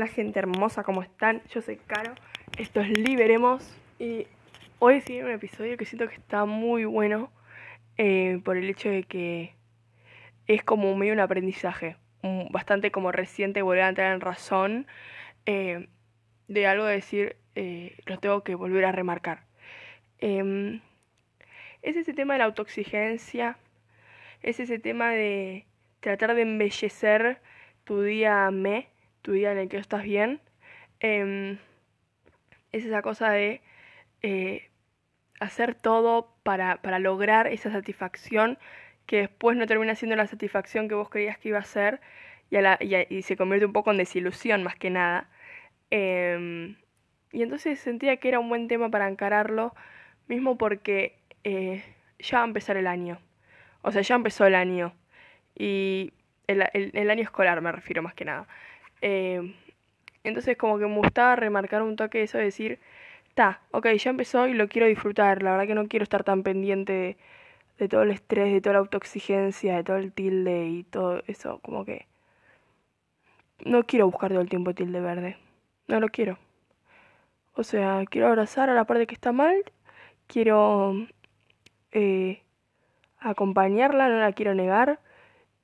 Hola gente hermosa, ¿cómo están? Yo soy Caro, esto es Liberemos y hoy sigue un episodio que siento que está muy bueno eh, por el hecho de que es como medio un aprendizaje, bastante como reciente volver a entrar en razón eh, de algo de decir, eh, lo tengo que volver a remarcar. Em, es ese tema de la autoexigencia, es ese tema de tratar de embellecer tu día me tu día en el que estás bien, em, es esa cosa de eh, hacer todo para, para, lograr esa satisfacción que después no termina siendo la satisfacción que vos creías que iba a ser y, se convierte un poco en desilusión más que nada. Em, y entonces sentía que era un buen tema para encararlo, mismo porque eh, ya va a empezar el año. O sea, ya empezó el año. Y el año escolar me refiero más que nada. Eh, entonces como que me gustaba remarcar un toque eso de decir, ta, ok, ya empezó y lo quiero disfrutar, la verdad que no quiero estar tan pendiente de, todo el estrés, de toda la autoexigencia, de todo el tilde y todo eso, como que no quiero buscar todo el tiempo tilde verde, no lo quiero. O sea, quiero abrazar a la parte que está mal, quiero eh, acompañarla, no la quiero negar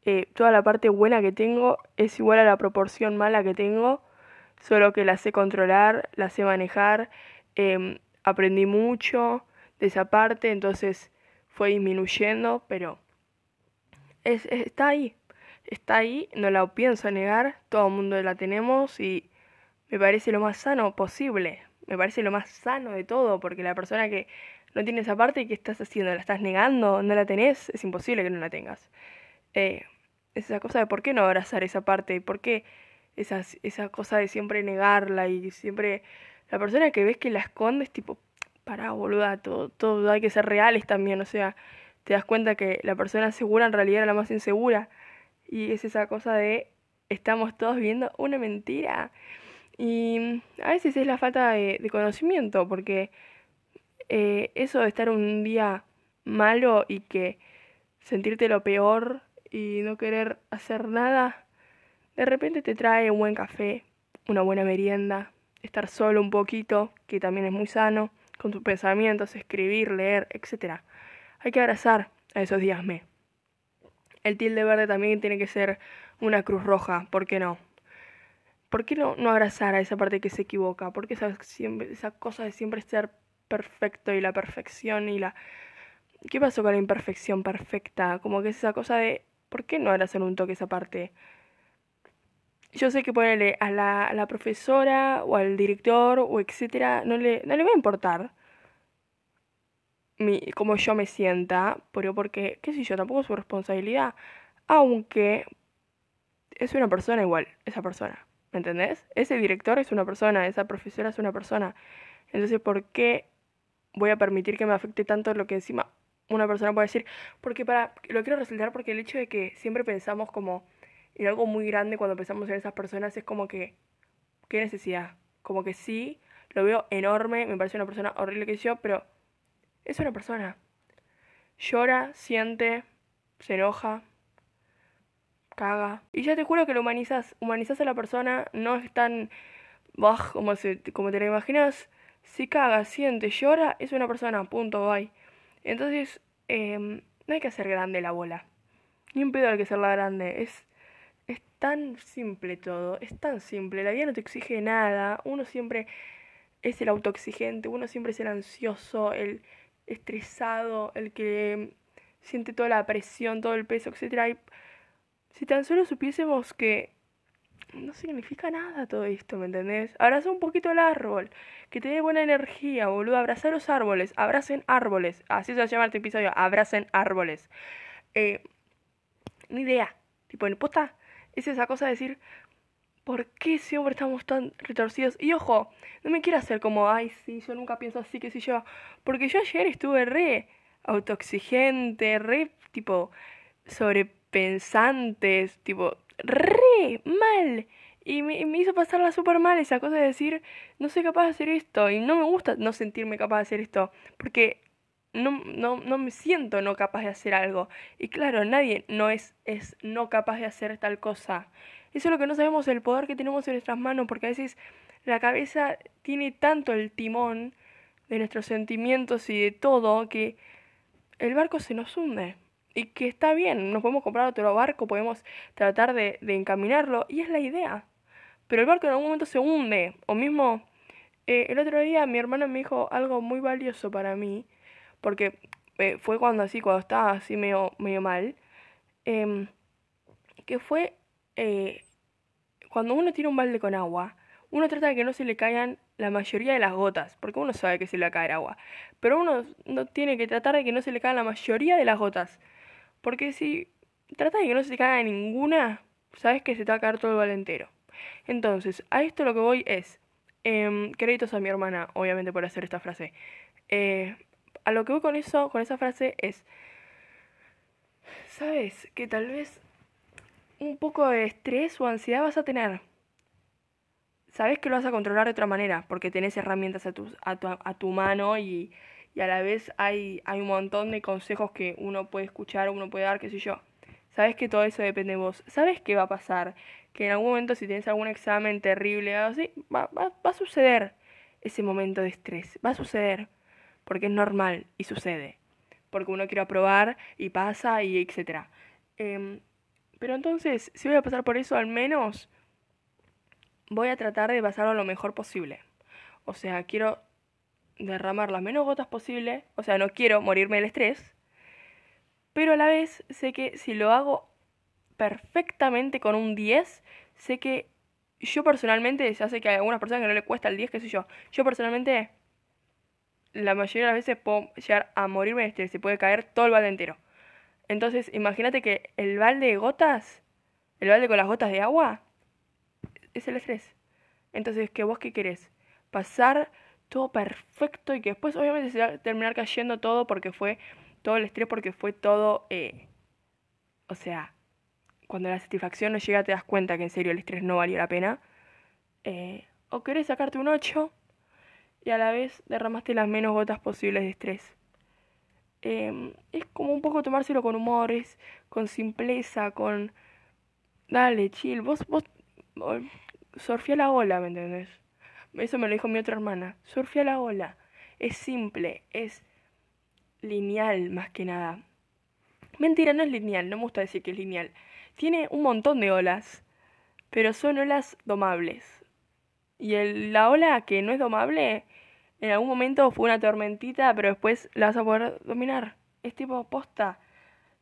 eh, toda la parte buena que tengo es igual a la proporción mala que tengo, solo que la sé controlar, la sé manejar, em, aprendí mucho de esa parte, entonces fue disminuyendo, pero está ahí, está ahí, no la pienso negar, todo el mundo la tenemos y me parece lo más sano posible, me parece lo más sano de todo, porque la persona que no tiene esa parte, ¿qué estás haciendo? ¿La estás negando? ¿No la tenés? Es imposible que no la tengas. Eh, esa cosa de por qué no abrazar esa parte, por qué esa, esa cosa de siempre negarla y siempre la persona que ves que la escondes, tipo, para boluda, todo, todo hay que ser reales también, o sea, te das cuenta que la persona segura en realidad era la más insegura y es esa cosa de estamos todos viendo una mentira y a veces es la falta de, conocimiento porque eh, eso de estar un día malo y que sentirte lo peor y no querer hacer nada, de repente te trae un buen café, una buena merienda, estar solo un poquito, que también es muy sano, con tus pensamientos, escribir, leer, etc. Hay que abrazar a esos días me. El tilde verde también tiene que ser una cruz roja, ¿por qué no? ¿Por qué no, no abrazar a esa parte que se equivoca? Porque esa, esa cosa de siempre ser perfecto y la perfección y la... ¿Qué pasó con la imperfección perfecta? Como que es esa cosa de ¿Por qué no hacer un toque esa parte? Yo sé que ponerle a la, a la profesora o al director o etcétera, no le, no le va a importar mi, cómo yo me sienta, pero porque, qué sé yo, tampoco es su responsabilidad. Aunque es una persona igual, esa persona. ¿Me entendés? Ese director es una persona, esa profesora es una persona. Entonces, ¿por qué voy a permitir que me afecte tanto lo que encima una persona puede decir, porque para, lo quiero resaltar porque el hecho de que siempre pensamos como en algo muy grande cuando pensamos en esas personas es como que, ¿qué necesidad? Como que sí, lo veo enorme, me parece una persona horrible que yo, pero es una persona. Llora, siente, se enoja, caga. Y ya te juro que lo humanizas, humanizas a la persona, no es tan bajo como, se, como te lo imaginas. Si caga, siente, llora, es una persona, punto, bye. Entonces, em, no hay que hacer grande la bola. Ni un pedo hay que hacerla grande. Es, es tan simple todo. Es tan simple. La vida no te exige nada. Uno siempre es el autoexigente. Uno siempre es el ansioso, el estresado, el que siente toda la presión, todo el peso, etc. Y si tan solo supiésemos que no significa nada todo esto, ¿me entendés? Abraza un poquito el árbol, que te dé buena energía, boludo. Abraza los árboles, abracen árboles. Así se va a este episodio, abracen árboles. Eh, ni idea. Tipo, en posta, es esa cosa de decir, ¿por qué siempre estamos tan retorcidos? Y ojo, no me quiero hacer como, ay, sí, yo nunca pienso así, que si yo. Porque yo ayer estuve re autoexigente, re, tipo, sobrepensantes, tipo, re mal. Y me, hizo pasarla súper mal esa cosa de decir, no soy capaz de hacer esto. Y no me gusta no sentirme capaz de hacer esto. Porque no, no, no me siento no capaz de hacer algo. Y claro, nadie no es, es no capaz de hacer tal cosa. Eso es lo que no sabemos, el poder que tenemos en nuestras manos, porque a veces la cabeza tiene tanto el timón de nuestros sentimientos y de todo que el barco se nos hunde. Y que está bien, nos podemos comprar otro barco, podemos tratar de, encaminarlo, y es la idea. Pero el barco en algún momento se hunde, o mismo eh, el otro día mi hermano me dijo algo muy valioso para mí, porque eh, fue cuando así, cuando estaba así medio, medio mal, em, que fue eh, cuando uno tiene un balde con agua, uno trata de que no se le caigan la mayoría de las gotas, porque uno sabe que se le va a caer agua, pero uno no tiene que tratar de que no se le caigan la mayoría de las gotas, porque si trata de que no se le caiga ninguna, sabes que se te va a caer todo el balde entero. Entonces, a esto lo que voy es, eh, créditos a mi hermana, obviamente, por hacer esta frase. Eh, a lo que voy con eso, con esa frase es, sabes que tal vez un poco de estrés o ansiedad vas a tener. Sabes que lo vas a controlar de otra manera, porque tenés herramientas a tu, a tu, a tu mano y, y, a la vez hay, hay un montón de consejos que uno puede escuchar, uno puede dar, qué sé yo. Sabes que todo eso depende de vos. Sabes qué va a pasar que en algún momento si tienes algún examen terrible o así, va, va, va, a suceder ese momento de estrés, va a suceder, porque es normal y sucede, porque uno quiere aprobar y pasa y etcétera. Eh, pero entonces, si voy a pasar por eso, al menos voy a tratar de pasarlo lo mejor posible. O sea, quiero derramar las menos gotas posible, o sea, no quiero morirme del estrés, pero a la vez sé que si lo hago perfectamente con un 10. Sé que yo personalmente, ya sé que hay algunas personas que no le cuesta el 10, qué sé yo. Yo personalmente, la mayoría de las veces puedo llegar a morirme de estrés. Se puede caer todo el balde entero. Entonces, imagínate que el balde de gotas, el balde con las gotas de agua, es el estrés. Entonces, ¿qué vos qué querés? Pasar todo perfecto y que después obviamente se va a terminar cayendo todo porque fue todo el estrés, porque fue todo, eh, o sea, cuando la satisfacción no llega te das cuenta que en serio el estrés no valió la pena. Eh, o querés sacarte un 8 y a la vez derramaste las menos gotas posibles de estrés. Eh, es como un poco tomárselo con humor, es con simpleza, con... Dale, chill, vos, vos, surfía la ola, ¿me entendés? Eso me lo dijo mi otra hermana, surfía la ola. Es simple, es lineal más que nada. Mentira, no es lineal, no me gusta decir que es lineal. Tiene un montón de olas, pero son olas domables. Y el, la ola que no es domable, en algún momento fue una tormentita, pero después la vas a poder dominar. Es tipo posta.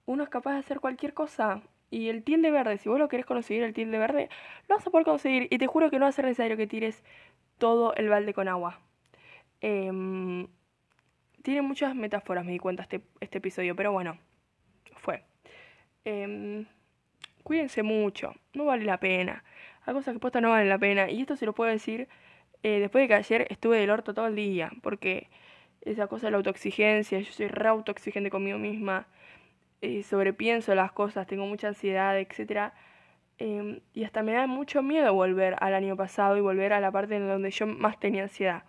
Uno es capaz de hacer cualquier cosa. Y el tilde verde, si vos lo querés conseguir, el tilde verde, lo vas a poder conseguir. Y te juro que no va a ser necesario que tires todo el balde con agua. Eh, tiene muchas metáforas, me di cuenta este, este episodio, pero bueno, fue. Eh, cuídense mucho, no vale la pena. Hay cosas que posta no valen la pena. Y esto se lo puedo decir eh, después de que ayer estuve del orto todo el día. Porque esa cosa de la autoexigencia, yo soy re autoexigente conmigo misma. Eh, sobrepienso las cosas, tengo mucha ansiedad, etc. Eh, y hasta me da mucho miedo volver al año pasado y volver a la parte en donde yo más tenía ansiedad.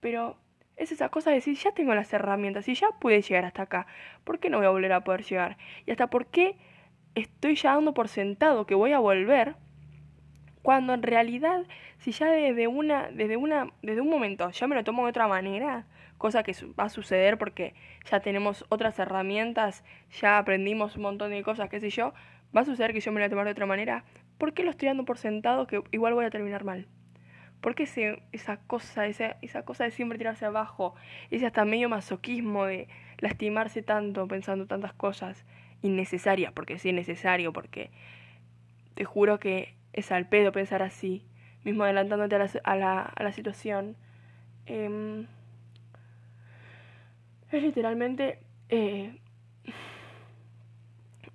Pero es esa cosa de decir, ya tengo las herramientas y ya pude llegar hasta acá. ¿Por qué no voy a volver a poder llegar? Y hasta por qué estoy ya dando por sentado que voy a volver, cuando en realidad, si ya desde una, desde una, desde un momento ya me lo tomo de otra manera, cosa que va a suceder porque ya tenemos otras herramientas, ya aprendimos un montón de cosas, qué sé yo, va a suceder que yo me lo voy a tomar de otra manera, ¿por qué lo estoy dando por sentado que igual voy a terminar mal? ¿Por qué ese, esa cosa, esa, esa cosa de siempre tirarse abajo, ese hasta medio masoquismo de lastimarse tanto pensando tantas cosas? innecesaria, porque sí es necesario, porque te juro que es al pedo pensar así, mismo adelantándote a la, a la, a la situación. Eh, es literalmente eh,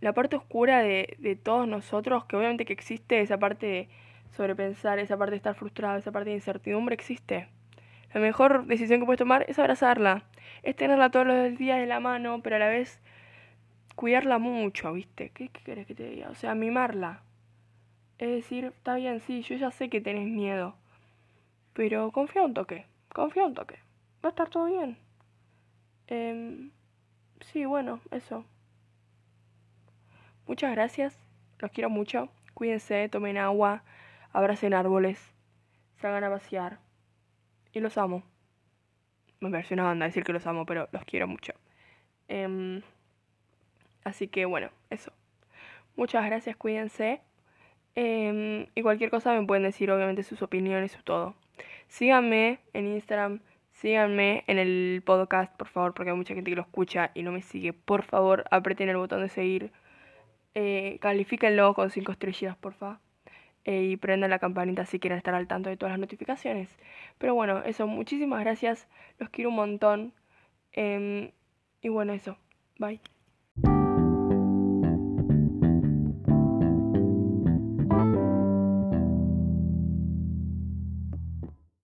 la parte oscura de, de todos nosotros, que obviamente que existe esa parte de sobrepensar, esa parte de estar frustrado, esa parte de incertidumbre existe. La mejor decisión que puedes tomar es abrazarla, es tenerla todos los días de la mano, pero a la vez cuidarla mucho, ¿viste? ¿Qué, ¿Qué querés que te diga? O sea, mimarla. Es decir, está bien, sí, yo ya sé que tenés miedo. Pero confía un toque, confía un toque. Va a estar todo bien. Em, sí, bueno, eso. Muchas gracias. Los quiero mucho. Cuídense, tomen agua, abracen árboles, salgan a pasear. Y los amo. Me parece una banda decir que los amo, pero los quiero mucho. Em, así que bueno, eso. Muchas gracias, cuídense. Em, y cualquier cosa me pueden decir, obviamente, sus opiniones o todo. Síganme en Instagram, síganme en el podcast, por favor, porque hay mucha gente que lo escucha y no me sigue. Por favor, aprieten el botón de seguir. Eh, califíquenlo con 5 estrellas, por favor. Eh, y prendan la campanita si quieren estar al tanto de todas las notificaciones. Pero bueno, eso, muchísimas gracias. Los quiero un montón. Em, y bueno, eso. Bye.